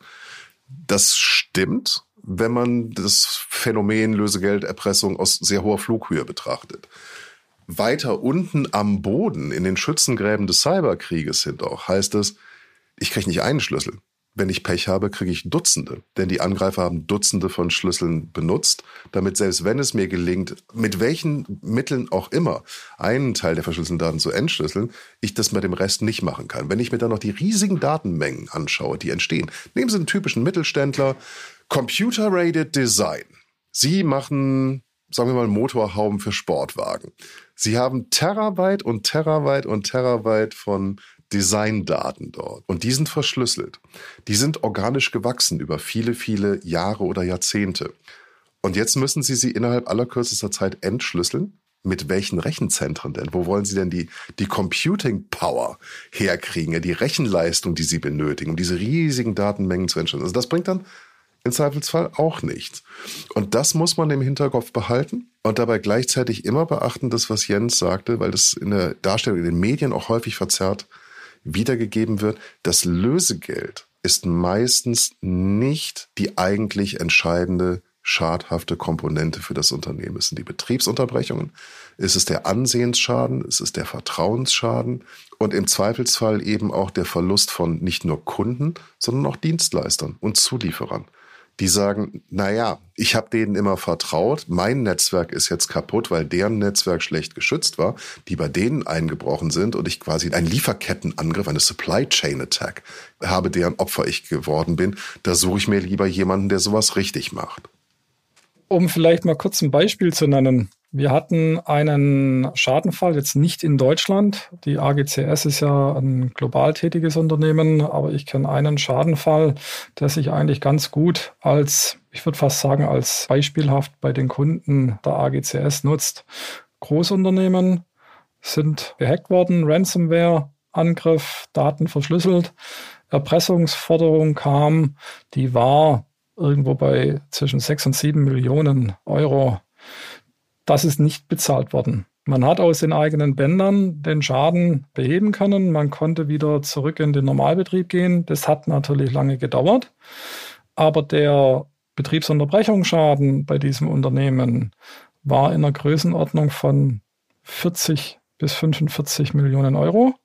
Das stimmt, wenn man das Phänomen Lösegelderpressung aus sehr hoher Flughöhe betrachtet weiter unten am Boden in den Schützengräben des Cyberkrieges sind auch, heißt es, ich kriege nicht einen Schlüssel. Wenn ich Pech habe, kriege ich Dutzende. Denn die Angreifer haben Dutzende von Schlüsseln benutzt, damit selbst wenn es mir gelingt, mit welchen Mitteln auch immer, einen Teil der verschlüsselten Daten zu entschlüsseln, ich das mit dem Rest nicht machen kann. Wenn ich mir dann noch die riesigen Datenmengen anschaue, die entstehen, nehmen Sie einen typischen Mittelständler, Computer-Rated Design. Sie machen, sagen wir mal, Motorhauben für Sportwagen. Sie haben Terabyte und Terabyte und Terabyte von Designdaten dort. Und die sind verschlüsselt. Die sind organisch gewachsen über viele, viele Jahre oder Jahrzehnte. Und jetzt müssen Sie sie innerhalb aller kürzester Zeit entschlüsseln. Mit welchen Rechenzentren denn? Wo wollen Sie denn die, die Computing Power herkriegen, die Rechenleistung, die Sie benötigen, um diese riesigen Datenmengen zu entschlüsseln? Also das bringt dann im Zweifelsfall auch nichts. Und das muss man im Hinterkopf behalten und dabei gleichzeitig immer beachten, das, was Jens sagte, weil das in der Darstellung in den Medien auch häufig verzerrt wiedergegeben wird. Das Lösegeld ist meistens nicht die eigentlich entscheidende schadhafte Komponente für das Unternehmen. Es sind die Betriebsunterbrechungen, es ist der Ansehensschaden, es ist der Vertrauensschaden und im Zweifelsfall eben auch der Verlust von nicht nur Kunden, sondern auch Dienstleistern und Zulieferern die sagen, na ja, ich habe denen immer vertraut, mein Netzwerk ist jetzt kaputt, weil deren Netzwerk schlecht geschützt war, die bei denen eingebrochen sind und ich quasi einen Lieferkettenangriff, eine Supply Chain Attack habe, deren Opfer ich geworden bin. Da suche ich mir lieber jemanden, der sowas richtig macht. Um vielleicht mal kurz ein Beispiel zu nennen. Wir hatten einen Schadenfall, jetzt nicht in Deutschland. Die AGCS ist ja ein global tätiges Unternehmen, aber ich kenne einen Schadenfall, der sich eigentlich ganz gut als, ich würde fast sagen, als beispielhaft bei den Kunden der AGCS nutzt. Großunternehmen sind gehackt worden, Ransomware, Angriff, Daten verschlüsselt, Erpressungsforderung kam, die war irgendwo bei zwischen sechs und sieben Millionen Euro das ist nicht bezahlt worden. Man hat aus den eigenen Bändern den Schaden beheben können. Man konnte wieder zurück in den Normalbetrieb gehen. Das hat natürlich lange gedauert. Aber der Betriebsunterbrechungsschaden bei diesem Unternehmen war in der Größenordnung von 40 bis 45 Millionen Euro.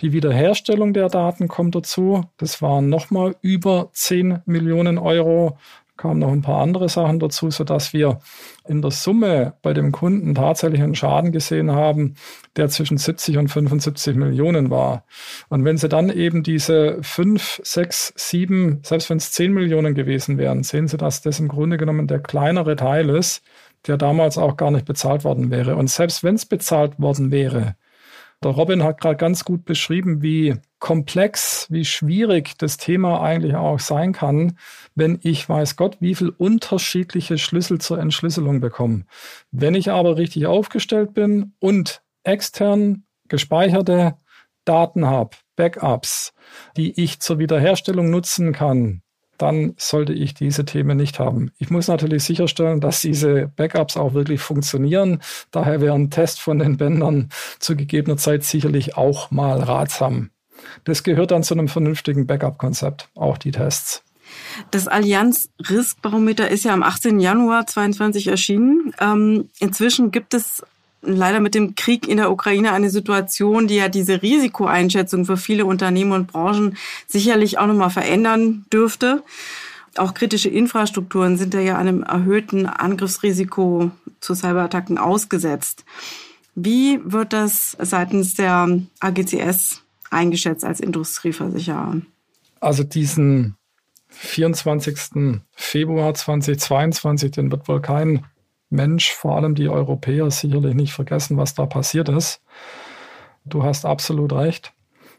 Die Wiederherstellung der Daten kommt dazu. Das waren nochmal über 10 Millionen Euro kamen noch ein paar andere Sachen dazu, sodass wir in der Summe bei dem Kunden tatsächlich einen Schaden gesehen haben, der zwischen 70 und 75 Millionen war. Und wenn Sie dann eben diese 5, 6, 7, selbst wenn es 10 Millionen gewesen wären, sehen Sie, dass das im Grunde genommen der kleinere Teil ist, der damals auch gar nicht bezahlt worden wäre. Und selbst wenn es bezahlt worden wäre, der Robin hat gerade ganz gut beschrieben, wie komplex, wie schwierig das Thema eigentlich auch sein kann, wenn ich weiß Gott, wie viel unterschiedliche Schlüssel zur Entschlüsselung bekomme. Wenn ich aber richtig aufgestellt bin und extern gespeicherte Daten habe, Backups, die ich zur Wiederherstellung nutzen kann, dann sollte ich diese Themen nicht haben. Ich muss natürlich sicherstellen, dass diese Backups auch wirklich funktionieren. Daher wäre ein Test von den Bändern zu gegebener Zeit sicherlich auch mal ratsam. Das gehört dann zu einem vernünftigen Backup-Konzept, auch die Tests. Das Allianz Risk Barometer ist ja am 18. Januar 2022 erschienen. Ähm, inzwischen gibt es leider mit dem Krieg in der Ukraine eine Situation, die ja diese Risikoeinschätzung für viele Unternehmen und Branchen sicherlich auch nochmal verändern dürfte. Auch kritische Infrastrukturen sind ja einem erhöhten Angriffsrisiko zu Cyberattacken ausgesetzt. Wie wird das seitens der AGCS eingeschätzt als Industrieversicherer? Also diesen 24. Februar 2022, den wird wohl kein Mensch, vor allem die Europäer, sicherlich nicht vergessen, was da passiert ist. Du hast absolut recht.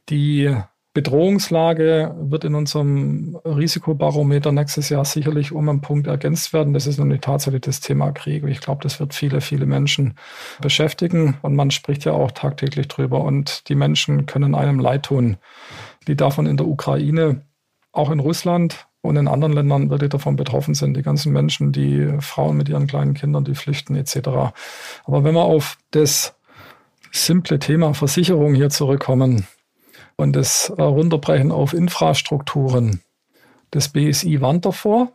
Die Bedrohungslage wird in unserem Risikobarometer nächstes Jahr sicherlich um einen Punkt ergänzt werden. Das ist nämlich tatsächlich das Thema Krieg. Ich glaube, das wird viele, viele Menschen beschäftigen und man spricht ja auch tagtäglich drüber und die Menschen können einem leid tun. Die davon in der Ukraine, auch in Russland und in anderen Ländern wirklich davon betroffen sind. Die ganzen Menschen, die Frauen mit ihren kleinen Kindern, die flüchten etc. Aber wenn wir auf das simple Thema Versicherung hier zurückkommen, und das Runterbrechen auf Infrastrukturen. Das BSI warnt davor,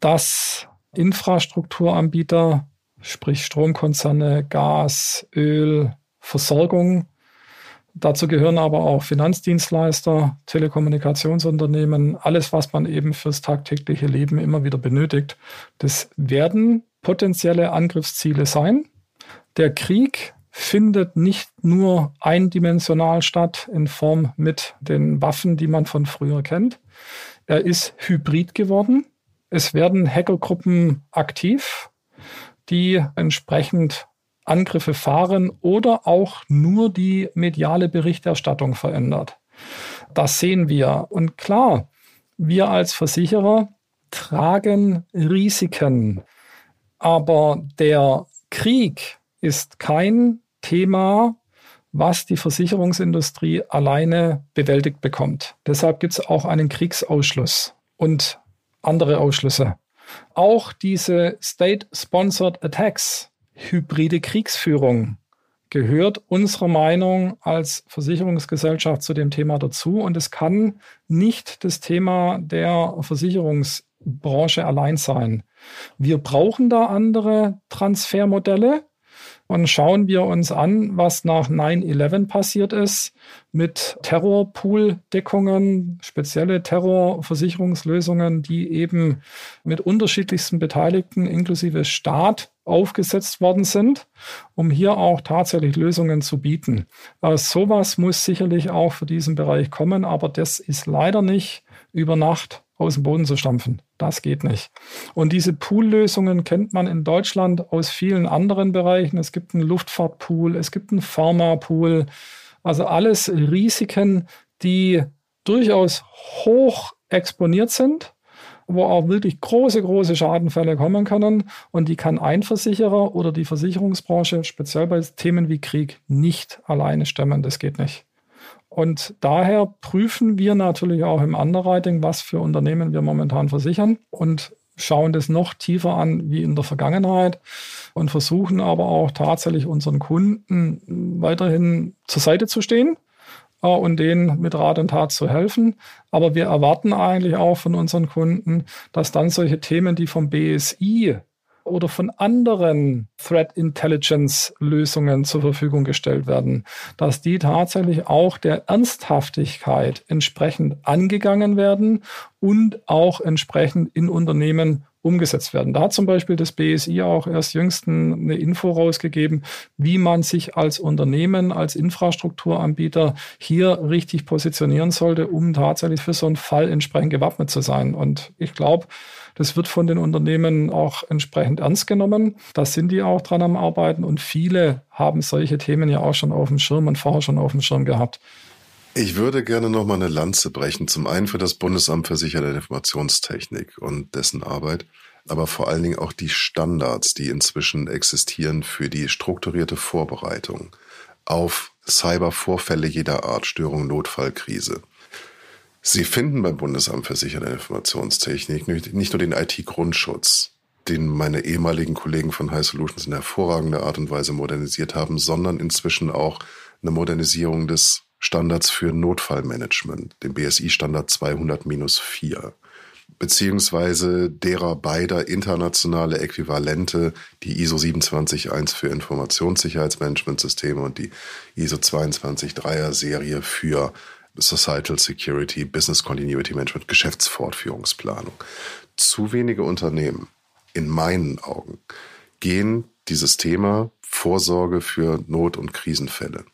dass Infrastrukturanbieter, sprich Stromkonzerne, Gas, Öl, Versorgung, dazu gehören aber auch Finanzdienstleister, Telekommunikationsunternehmen, alles, was man eben fürs tagtägliche Leben immer wieder benötigt. Das werden potenzielle Angriffsziele sein. Der Krieg findet nicht nur eindimensional statt in Form mit den Waffen, die man von früher kennt. Er ist hybrid geworden. Es werden Hackergruppen aktiv, die entsprechend Angriffe fahren oder auch nur die mediale Berichterstattung verändert. Das sehen wir. Und klar, wir als Versicherer tragen Risiken. Aber der Krieg ist kein Thema, was die Versicherungsindustrie alleine bewältigt bekommt. Deshalb gibt es auch einen Kriegsausschluss und andere Ausschlüsse. Auch diese State-Sponsored Attacks, hybride Kriegsführung, gehört unserer Meinung als Versicherungsgesellschaft zu dem Thema dazu. Und es kann nicht das Thema der Versicherungsbranche allein sein. Wir brauchen da andere Transfermodelle. Und schauen wir uns an, was nach 9-11 passiert ist mit Terrorpool-Deckungen, spezielle Terrorversicherungslösungen, die eben mit unterschiedlichsten Beteiligten inklusive Staat aufgesetzt worden sind, um hier auch tatsächlich Lösungen zu bieten. Äh, sowas muss sicherlich auch für diesen Bereich kommen, aber das ist leider nicht über Nacht aus dem Boden zu stampfen. Das geht nicht. Und diese Pool-Lösungen kennt man in Deutschland aus vielen anderen Bereichen. Es gibt einen Luftfahrtpool, es gibt einen Pharmapool. Also alles Risiken, die durchaus hoch exponiert sind, wo auch wirklich große, große Schadenfälle kommen können. Und die kann ein Versicherer oder die Versicherungsbranche, speziell bei Themen wie Krieg, nicht alleine stemmen. Das geht nicht. Und daher prüfen wir natürlich auch im Underwriting, was für Unternehmen wir momentan versichern und schauen das noch tiefer an wie in der Vergangenheit und versuchen aber auch tatsächlich unseren Kunden weiterhin zur Seite zu stehen äh, und denen mit Rat und Tat zu helfen. Aber wir erwarten eigentlich auch von unseren Kunden, dass dann solche Themen, die vom BSI oder von anderen Threat Intelligence Lösungen zur Verfügung gestellt werden, dass die tatsächlich auch der Ernsthaftigkeit entsprechend angegangen werden und auch entsprechend in Unternehmen umgesetzt werden. Da hat zum Beispiel das BSI auch erst jüngsten eine Info rausgegeben, wie man sich als Unternehmen, als Infrastrukturanbieter hier richtig positionieren sollte, um tatsächlich für so einen Fall entsprechend gewappnet zu sein. Und ich glaube, das wird von den Unternehmen auch entsprechend ernst genommen. Da sind die auch dran am Arbeiten und viele haben solche Themen ja auch schon auf dem Schirm und vorher schon auf dem Schirm gehabt. Ich würde gerne noch mal eine Lanze brechen. Zum einen für das Bundesamt für Sicherheit der Informationstechnik und dessen Arbeit, aber vor allen Dingen auch die Standards, die inzwischen existieren für die strukturierte Vorbereitung auf Cybervorfälle jeder Art, Störung, Notfall, Krise. Sie finden beim Bundesamt für Sicherheit der Informationstechnik nicht nur den IT-Grundschutz, den meine ehemaligen Kollegen von High Solutions in hervorragender Art und Weise modernisiert haben, sondern inzwischen auch eine Modernisierung des Standards für Notfallmanagement, dem BSI-Standard 200-4, beziehungsweise derer beider internationale Äquivalente, die ISO 271 für Informationssicherheitsmanagementsysteme und die ISO 223er Serie für Societal Security, Business Continuity Management, Geschäftsfortführungsplanung. Zu wenige Unternehmen, in meinen Augen, gehen dieses Thema Vorsorge für Not- und Krisenfälle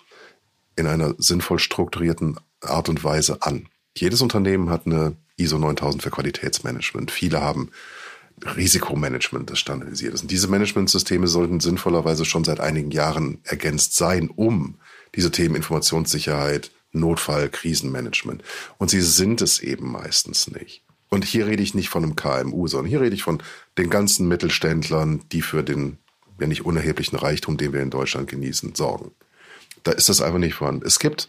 in einer sinnvoll strukturierten Art und Weise an. Jedes Unternehmen hat eine ISO 9000 für Qualitätsmanagement. Viele haben Risikomanagement, das standardisiert ist. Und diese Managementsysteme sollten sinnvollerweise schon seit einigen Jahren ergänzt sein, um diese Themen Informationssicherheit, Notfall, Krisenmanagement. Und sie sind es eben meistens nicht. Und hier rede ich nicht von einem KMU, sondern hier rede ich von den ganzen Mittelständlern, die für den ja nicht unerheblichen Reichtum, den wir in Deutschland genießen, sorgen. Da ist das einfach nicht vorhanden. Es gibt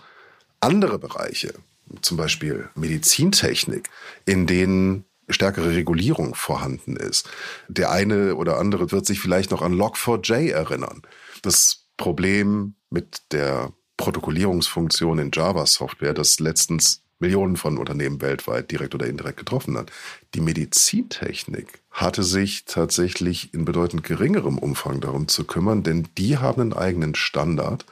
andere Bereiche, zum Beispiel Medizintechnik, in denen stärkere Regulierung vorhanden ist. Der eine oder andere wird sich vielleicht noch an Log4j erinnern. Das Problem mit der Protokollierungsfunktion in Java-Software, das letztens Millionen von Unternehmen weltweit direkt oder indirekt getroffen hat. Die Medizintechnik hatte sich tatsächlich in bedeutend geringerem Umfang darum zu kümmern, denn die haben einen eigenen Standard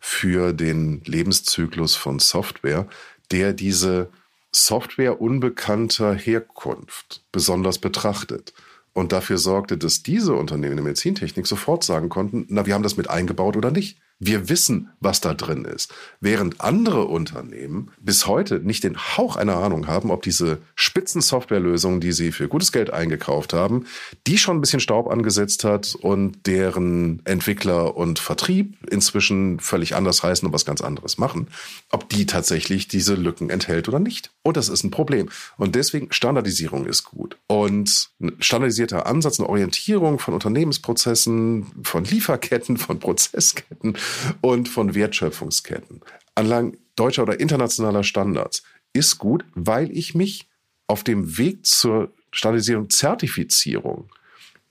für den Lebenszyklus von Software, der diese Software unbekannter Herkunft besonders betrachtet und dafür sorgte, dass diese Unternehmen in der Medizintechnik sofort sagen konnten, na, wir haben das mit eingebaut oder nicht. Wir wissen, was da drin ist. Während andere Unternehmen bis heute nicht den Hauch einer Ahnung haben, ob diese Spitzensoftwarelösungen, die sie für gutes Geld eingekauft haben, die schon ein bisschen Staub angesetzt hat und deren Entwickler und Vertrieb inzwischen völlig anders heißen und was ganz anderes machen, ob die tatsächlich diese Lücken enthält oder nicht. Und das ist ein Problem. Und deswegen Standardisierung ist gut. Und ein standardisierter Ansatz, eine Orientierung von Unternehmensprozessen, von Lieferketten, von Prozessketten und von Wertschöpfungsketten. Anlang deutscher oder internationaler Standards ist gut, weil ich mich auf dem Weg zur Standardisierung, Zertifizierung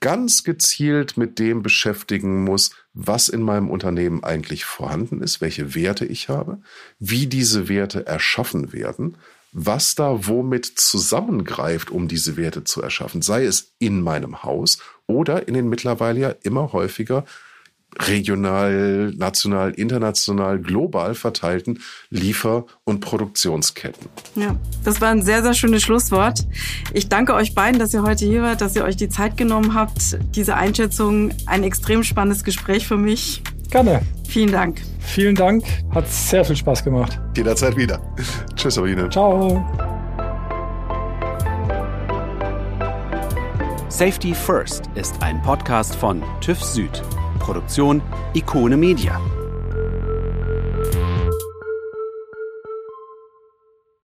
ganz gezielt mit dem beschäftigen muss, was in meinem Unternehmen eigentlich vorhanden ist, welche Werte ich habe, wie diese Werte erschaffen werden, was da womit zusammengreift, um diese Werte zu erschaffen, sei es in meinem Haus oder in den mittlerweile ja immer häufiger regional, national, international, global verteilten Liefer- und Produktionsketten. Ja, das war ein sehr, sehr schönes Schlusswort. Ich danke euch beiden, dass ihr heute hier wart, dass ihr euch die Zeit genommen habt. Diese Einschätzung, ein extrem spannendes Gespräch für mich. Gerne. Vielen Dank. Vielen Dank. Hat sehr viel Spaß gemacht. Jederzeit wieder. Tschüss, Sabine. Ciao. Safety First ist ein Podcast von TÜV Süd. Produktion Ikone Media.